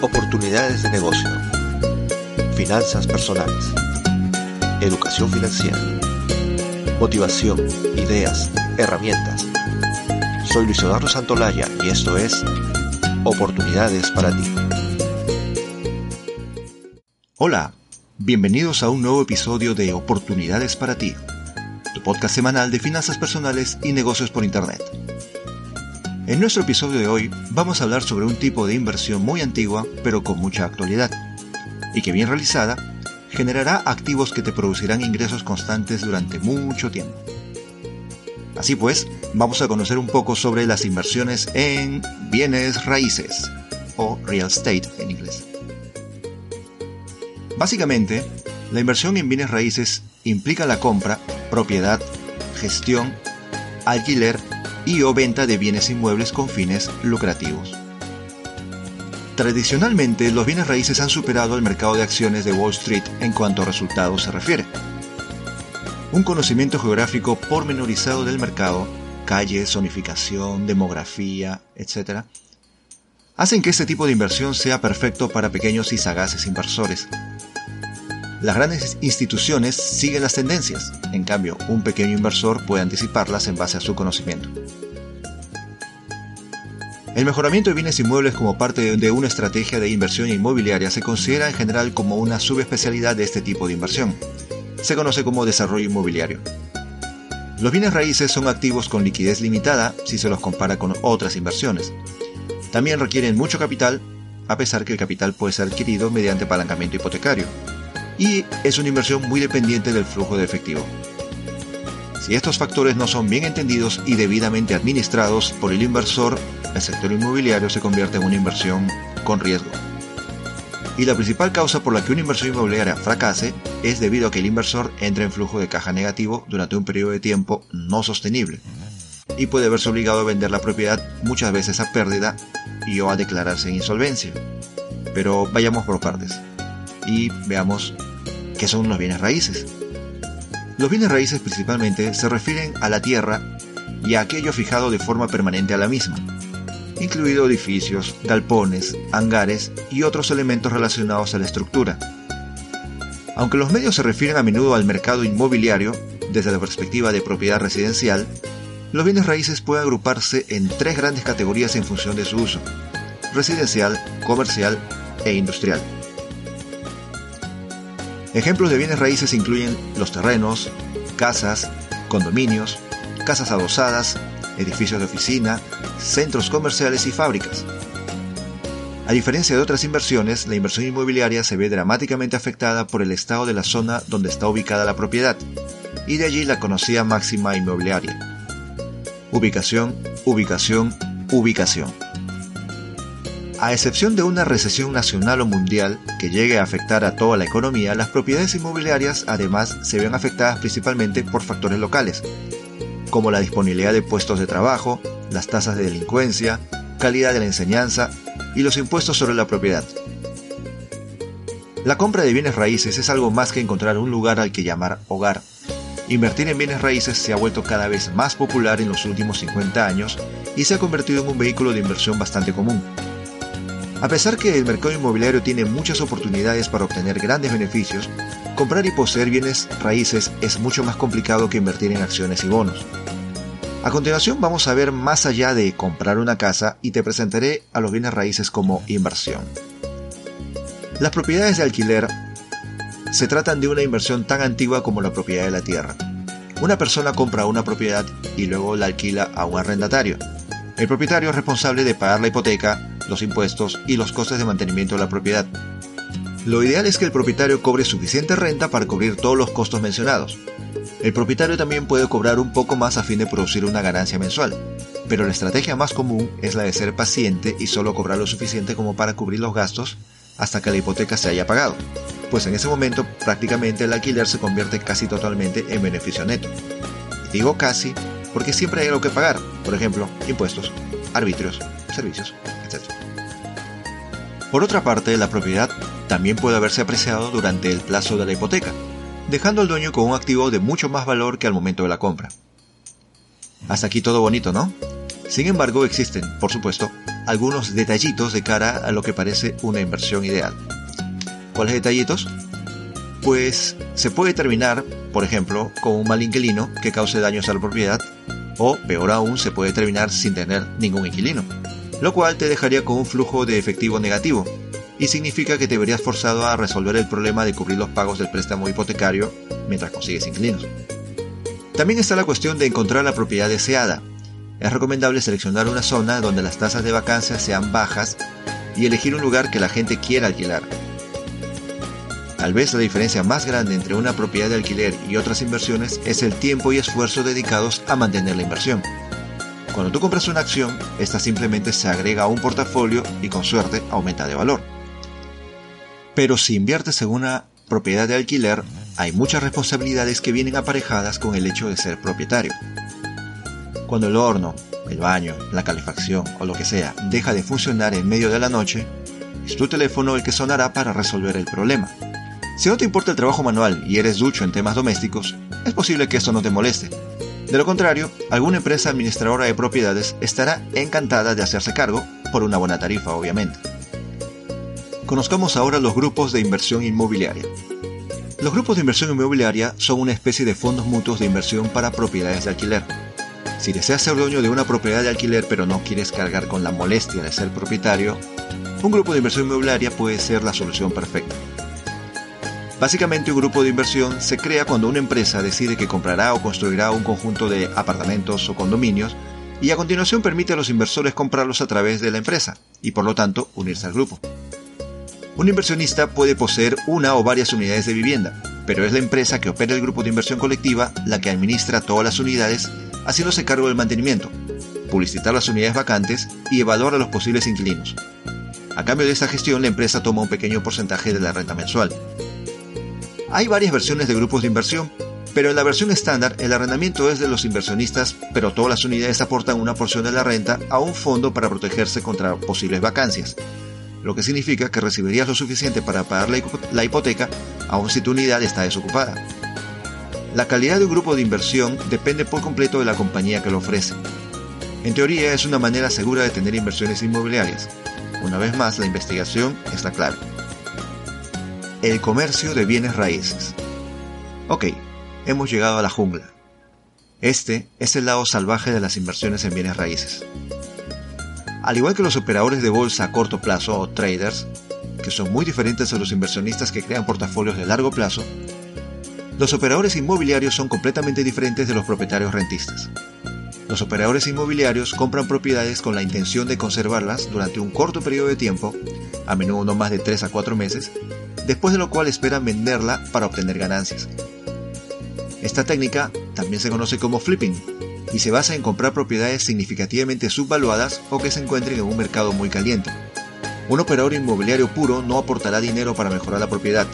Oportunidades de negocio. Finanzas personales. Educación financiera. Motivación, ideas, herramientas. Soy Luis Eduardo Santolaya y esto es Oportunidades para ti. Hola, bienvenidos a un nuevo episodio de Oportunidades para ti, tu podcast semanal de finanzas personales y negocios por Internet. En nuestro episodio de hoy vamos a hablar sobre un tipo de inversión muy antigua pero con mucha actualidad y que bien realizada generará activos que te producirán ingresos constantes durante mucho tiempo. Así pues, vamos a conocer un poco sobre las inversiones en bienes raíces o real estate en inglés. Básicamente, la inversión en bienes raíces implica la compra, propiedad, gestión, alquiler o venta de bienes inmuebles con fines lucrativos. Tradicionalmente, los bienes raíces han superado el mercado de acciones de Wall Street en cuanto a resultados se refiere. Un conocimiento geográfico pormenorizado del mercado, calles, zonificación, demografía, etc., hacen que este tipo de inversión sea perfecto para pequeños y sagaces inversores. Las grandes instituciones siguen las tendencias, en cambio, un pequeño inversor puede anticiparlas en base a su conocimiento. El mejoramiento de bienes inmuebles como parte de una estrategia de inversión inmobiliaria se considera en general como una subespecialidad de este tipo de inversión. Se conoce como desarrollo inmobiliario. Los bienes raíces son activos con liquidez limitada si se los compara con otras inversiones. También requieren mucho capital, a pesar que el capital puede ser adquirido mediante apalancamiento hipotecario. Y es una inversión muy dependiente del flujo de efectivo. Si estos factores no son bien entendidos y debidamente administrados por el inversor, el sector inmobiliario se convierte en una inversión con riesgo. Y la principal causa por la que una inversión inmobiliaria fracase es debido a que el inversor entra en flujo de caja negativo durante un periodo de tiempo no sostenible y puede verse obligado a vender la propiedad muchas veces a pérdida y o a declararse en insolvencia. Pero vayamos por partes y veamos qué son los bienes raíces. Los bienes raíces principalmente se refieren a la tierra y a aquello fijado de forma permanente a la misma, incluido edificios, galpones, hangares y otros elementos relacionados a la estructura. Aunque los medios se refieren a menudo al mercado inmobiliario desde la perspectiva de propiedad residencial, los bienes raíces pueden agruparse en tres grandes categorías en función de su uso, residencial, comercial e industrial. Ejemplos de bienes raíces incluyen los terrenos, casas, condominios, casas adosadas, edificios de oficina, centros comerciales y fábricas. A diferencia de otras inversiones, la inversión inmobiliaria se ve dramáticamente afectada por el estado de la zona donde está ubicada la propiedad, y de allí la conocida máxima inmobiliaria. Ubicación, ubicación, ubicación. A excepción de una recesión nacional o mundial que llegue a afectar a toda la economía, las propiedades inmobiliarias además se ven afectadas principalmente por factores locales, como la disponibilidad de puestos de trabajo, las tasas de delincuencia, calidad de la enseñanza y los impuestos sobre la propiedad. La compra de bienes raíces es algo más que encontrar un lugar al que llamar hogar. Invertir en bienes raíces se ha vuelto cada vez más popular en los últimos 50 años y se ha convertido en un vehículo de inversión bastante común. A pesar que el mercado inmobiliario tiene muchas oportunidades para obtener grandes beneficios, comprar y poseer bienes raíces es mucho más complicado que invertir en acciones y bonos. A continuación vamos a ver más allá de comprar una casa y te presentaré a los bienes raíces como inversión. Las propiedades de alquiler se tratan de una inversión tan antigua como la propiedad de la tierra. Una persona compra una propiedad y luego la alquila a un arrendatario. El propietario es responsable de pagar la hipoteca, los impuestos y los costes de mantenimiento de la propiedad. Lo ideal es que el propietario cobre suficiente renta para cubrir todos los costos mencionados. El propietario también puede cobrar un poco más a fin de producir una ganancia mensual, pero la estrategia más común es la de ser paciente y solo cobrar lo suficiente como para cubrir los gastos hasta que la hipoteca se haya pagado, pues en ese momento prácticamente el alquiler se convierte casi totalmente en beneficio neto. Digo casi porque siempre hay algo que pagar, por ejemplo, impuestos, arbitrios, servicios. Por otra parte, la propiedad también puede haberse apreciado durante el plazo de la hipoteca, dejando al dueño con un activo de mucho más valor que al momento de la compra. Hasta aquí todo bonito, ¿no? Sin embargo, existen, por supuesto, algunos detallitos de cara a lo que parece una inversión ideal. ¿Cuáles detallitos? Pues se puede terminar, por ejemplo, con un mal inquilino que cause daños a la propiedad, o peor aún, se puede terminar sin tener ningún inquilino, lo cual te dejaría con un flujo de efectivo negativo, y significa que te verías forzado a resolver el problema de cubrir los pagos del préstamo hipotecario mientras consigues inquilinos. También está la cuestión de encontrar la propiedad deseada. Es recomendable seleccionar una zona donde las tasas de vacancia sean bajas y elegir un lugar que la gente quiera alquilar, Tal vez la diferencia más grande entre una propiedad de alquiler y otras inversiones es el tiempo y esfuerzo dedicados a mantener la inversión. Cuando tú compras una acción, esta simplemente se agrega a un portafolio y con suerte aumenta de valor. Pero si inviertes en una propiedad de alquiler, hay muchas responsabilidades que vienen aparejadas con el hecho de ser propietario. Cuando el horno, el baño, la calefacción o lo que sea deja de funcionar en medio de la noche, es tu teléfono el que sonará para resolver el problema. Si no te importa el trabajo manual y eres ducho en temas domésticos, es posible que esto no te moleste. De lo contrario, alguna empresa administradora de propiedades estará encantada de hacerse cargo, por una buena tarifa obviamente. Conozcamos ahora los grupos de inversión inmobiliaria. Los grupos de inversión inmobiliaria son una especie de fondos mutuos de inversión para propiedades de alquiler. Si deseas ser dueño de una propiedad de alquiler pero no quieres cargar con la molestia de ser propietario, un grupo de inversión inmobiliaria puede ser la solución perfecta. Básicamente un grupo de inversión se crea cuando una empresa decide que comprará o construirá un conjunto de apartamentos o condominios y a continuación permite a los inversores comprarlos a través de la empresa y por lo tanto unirse al grupo. Un inversionista puede poseer una o varias unidades de vivienda, pero es la empresa que opera el grupo de inversión colectiva la que administra todas las unidades, haciéndose cargo del mantenimiento, publicitar las unidades vacantes y evaluar a los posibles inquilinos. A cambio de esta gestión, la empresa toma un pequeño porcentaje de la renta mensual, hay varias versiones de grupos de inversión, pero en la versión estándar el arrendamiento es de los inversionistas, pero todas las unidades aportan una porción de la renta a un fondo para protegerse contra posibles vacancias, lo que significa que recibirías lo suficiente para pagar la hipoteca aun si tu unidad está desocupada. La calidad de un grupo de inversión depende por completo de la compañía que lo ofrece. En teoría es una manera segura de tener inversiones inmobiliarias. Una vez más, la investigación es la clave. El comercio de bienes raíces. Ok, hemos llegado a la jungla. Este es el lado salvaje de las inversiones en bienes raíces. Al igual que los operadores de bolsa a corto plazo o traders, que son muy diferentes a los inversionistas que crean portafolios de largo plazo, los operadores inmobiliarios son completamente diferentes de los propietarios rentistas. Los operadores inmobiliarios compran propiedades con la intención de conservarlas durante un corto periodo de tiempo, a menudo no más de 3 a 4 meses, después de lo cual esperan venderla para obtener ganancias. Esta técnica también se conoce como flipping y se basa en comprar propiedades significativamente subvaluadas o que se encuentren en un mercado muy caliente. Un operador inmobiliario puro no aportará dinero para mejorar la propiedad.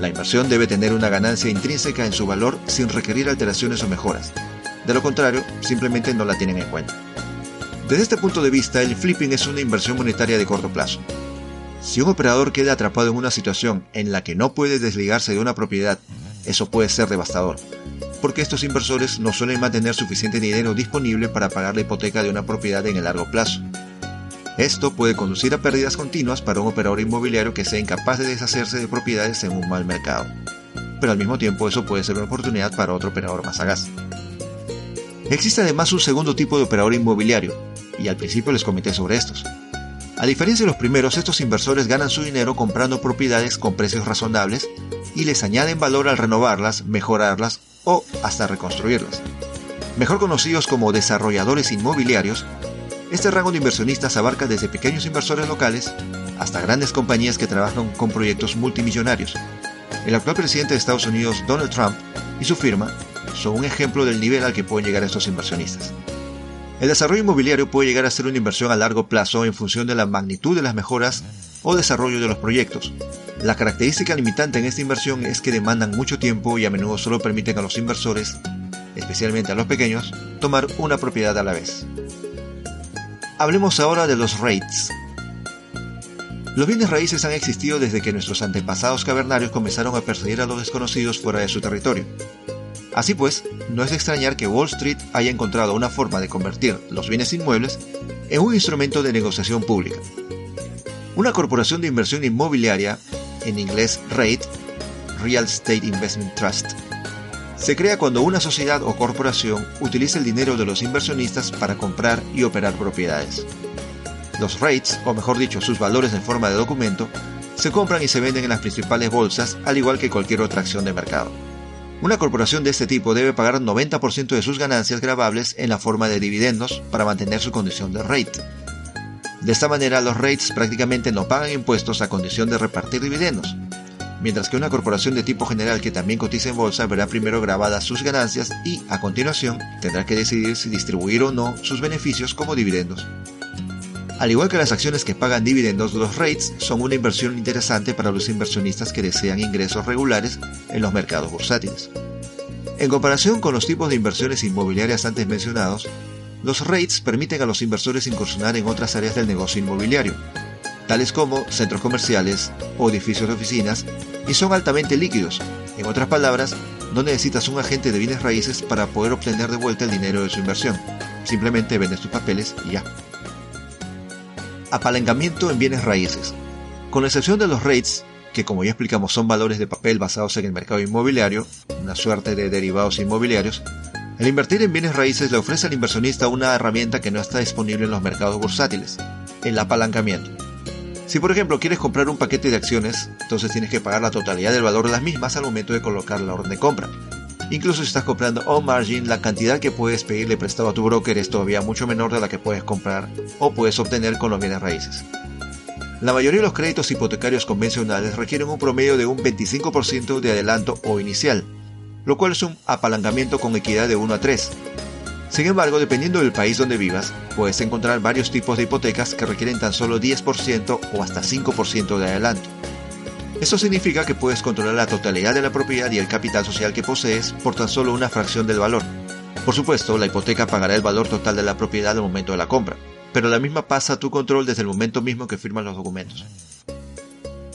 La inversión debe tener una ganancia intrínseca en su valor sin requerir alteraciones o mejoras. De lo contrario, simplemente no la tienen en cuenta. Desde este punto de vista, el flipping es una inversión monetaria de corto plazo. Si un operador queda atrapado en una situación en la que no puede desligarse de una propiedad, eso puede ser devastador, porque estos inversores no suelen mantener suficiente dinero disponible para pagar la hipoteca de una propiedad en el largo plazo. Esto puede conducir a pérdidas continuas para un operador inmobiliario que sea incapaz de deshacerse de propiedades en un mal mercado. Pero al mismo tiempo eso puede ser una oportunidad para otro operador más sagaz. Existe además un segundo tipo de operador inmobiliario, y al principio les comenté sobre estos, a diferencia de los primeros, estos inversores ganan su dinero comprando propiedades con precios razonables y les añaden valor al renovarlas, mejorarlas o hasta reconstruirlas. Mejor conocidos como desarrolladores inmobiliarios, este rango de inversionistas abarca desde pequeños inversores locales hasta grandes compañías que trabajan con proyectos multimillonarios. El actual presidente de Estados Unidos, Donald Trump, y su firma son un ejemplo del nivel al que pueden llegar estos inversionistas. El desarrollo inmobiliario puede llegar a ser una inversión a largo plazo en función de la magnitud de las mejoras o desarrollo de los proyectos. La característica limitante en esta inversión es que demandan mucho tiempo y a menudo solo permiten a los inversores, especialmente a los pequeños, tomar una propiedad a la vez. Hablemos ahora de los REITs. Los bienes raíces han existido desde que nuestros antepasados cavernarios comenzaron a perseguir a los desconocidos fuera de su territorio. Así pues, no es extrañar que Wall Street haya encontrado una forma de convertir los bienes inmuebles en un instrumento de negociación pública. Una corporación de inversión inmobiliaria, en inglés REIT, Real Estate Investment Trust, se crea cuando una sociedad o corporación utiliza el dinero de los inversionistas para comprar y operar propiedades. Los REITs, o mejor dicho, sus valores en forma de documento, se compran y se venden en las principales bolsas, al igual que cualquier otra acción de mercado. Una corporación de este tipo debe pagar 90% de sus ganancias grabables en la forma de dividendos para mantener su condición de REIT. De esta manera, los REITs prácticamente no pagan impuestos a condición de repartir dividendos, mientras que una corporación de tipo general que también cotiza en bolsa verá primero grabadas sus ganancias y, a continuación, tendrá que decidir si distribuir o no sus beneficios como dividendos. Al igual que las acciones que pagan dividendos, los REITs son una inversión interesante para los inversionistas que desean ingresos regulares en los mercados bursátiles. En comparación con los tipos de inversiones inmobiliarias antes mencionados, los REITs permiten a los inversores incursionar en otras áreas del negocio inmobiliario, tales como centros comerciales o edificios de oficinas, y son altamente líquidos. En otras palabras, no necesitas un agente de bienes raíces para poder obtener de vuelta el dinero de su inversión. Simplemente vendes tus papeles y ya. Apalancamiento en bienes raíces. Con la excepción de los REITs, que como ya explicamos son valores de papel basados en el mercado inmobiliario, una suerte de derivados inmobiliarios, el invertir en bienes raíces le ofrece al inversionista una herramienta que no está disponible en los mercados bursátiles, el apalancamiento. Si por ejemplo quieres comprar un paquete de acciones, entonces tienes que pagar la totalidad del valor de las mismas al momento de colocar la orden de compra. Incluso si estás comprando on margin, la cantidad que puedes pedirle prestado a tu broker es todavía mucho menor de la que puedes comprar o puedes obtener con los bienes raíces. La mayoría de los créditos hipotecarios convencionales requieren un promedio de un 25% de adelanto o inicial, lo cual es un apalancamiento con equidad de 1 a 3. Sin embargo, dependiendo del país donde vivas, puedes encontrar varios tipos de hipotecas que requieren tan solo 10% o hasta 5% de adelanto. Eso significa que puedes controlar la totalidad de la propiedad y el capital social que posees por tan solo una fracción del valor. Por supuesto, la hipoteca pagará el valor total de la propiedad al momento de la compra, pero la misma pasa a tu control desde el momento mismo que firman los documentos.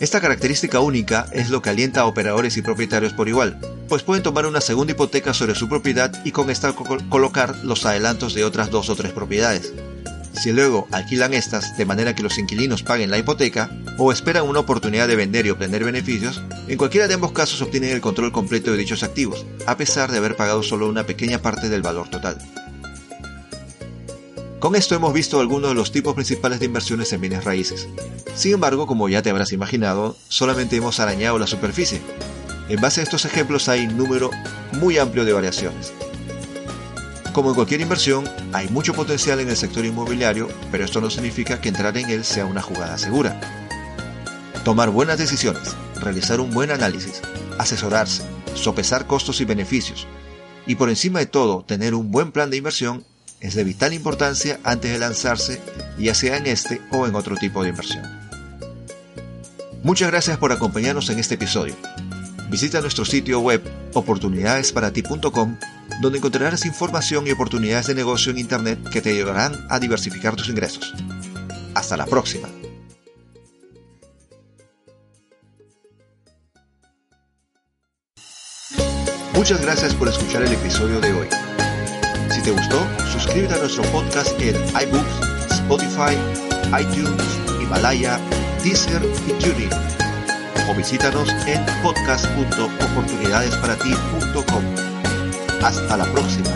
Esta característica única es lo que alienta a operadores y propietarios por igual, pues pueden tomar una segunda hipoteca sobre su propiedad y con esta colocar los adelantos de otras dos o tres propiedades. Si luego alquilan estas de manera que los inquilinos paguen la hipoteca o esperan una oportunidad de vender y obtener beneficios, en cualquiera de ambos casos obtienen el control completo de dichos activos, a pesar de haber pagado solo una pequeña parte del valor total. Con esto hemos visto algunos de los tipos principales de inversiones en bienes raíces. Sin embargo, como ya te habrás imaginado, solamente hemos arañado la superficie. En base a estos ejemplos hay un número muy amplio de variaciones. Como en cualquier inversión, hay mucho potencial en el sector inmobiliario, pero esto no significa que entrar en él sea una jugada segura. Tomar buenas decisiones, realizar un buen análisis, asesorarse, sopesar costos y beneficios, y por encima de todo tener un buen plan de inversión es de vital importancia antes de lanzarse, ya sea en este o en otro tipo de inversión. Muchas gracias por acompañarnos en este episodio. Visita nuestro sitio web oportunidadesparati.com donde encontrarás información y oportunidades de negocio en Internet que te ayudarán a diversificar tus ingresos. Hasta la próxima. Muchas gracias por escuchar el episodio de hoy. Si te gustó, suscríbete a nuestro podcast en iBooks, Spotify, iTunes, Himalaya, Deezer y TuneIn. O visítanos en podcast.oportunidadesparati.com. Hasta la próxima.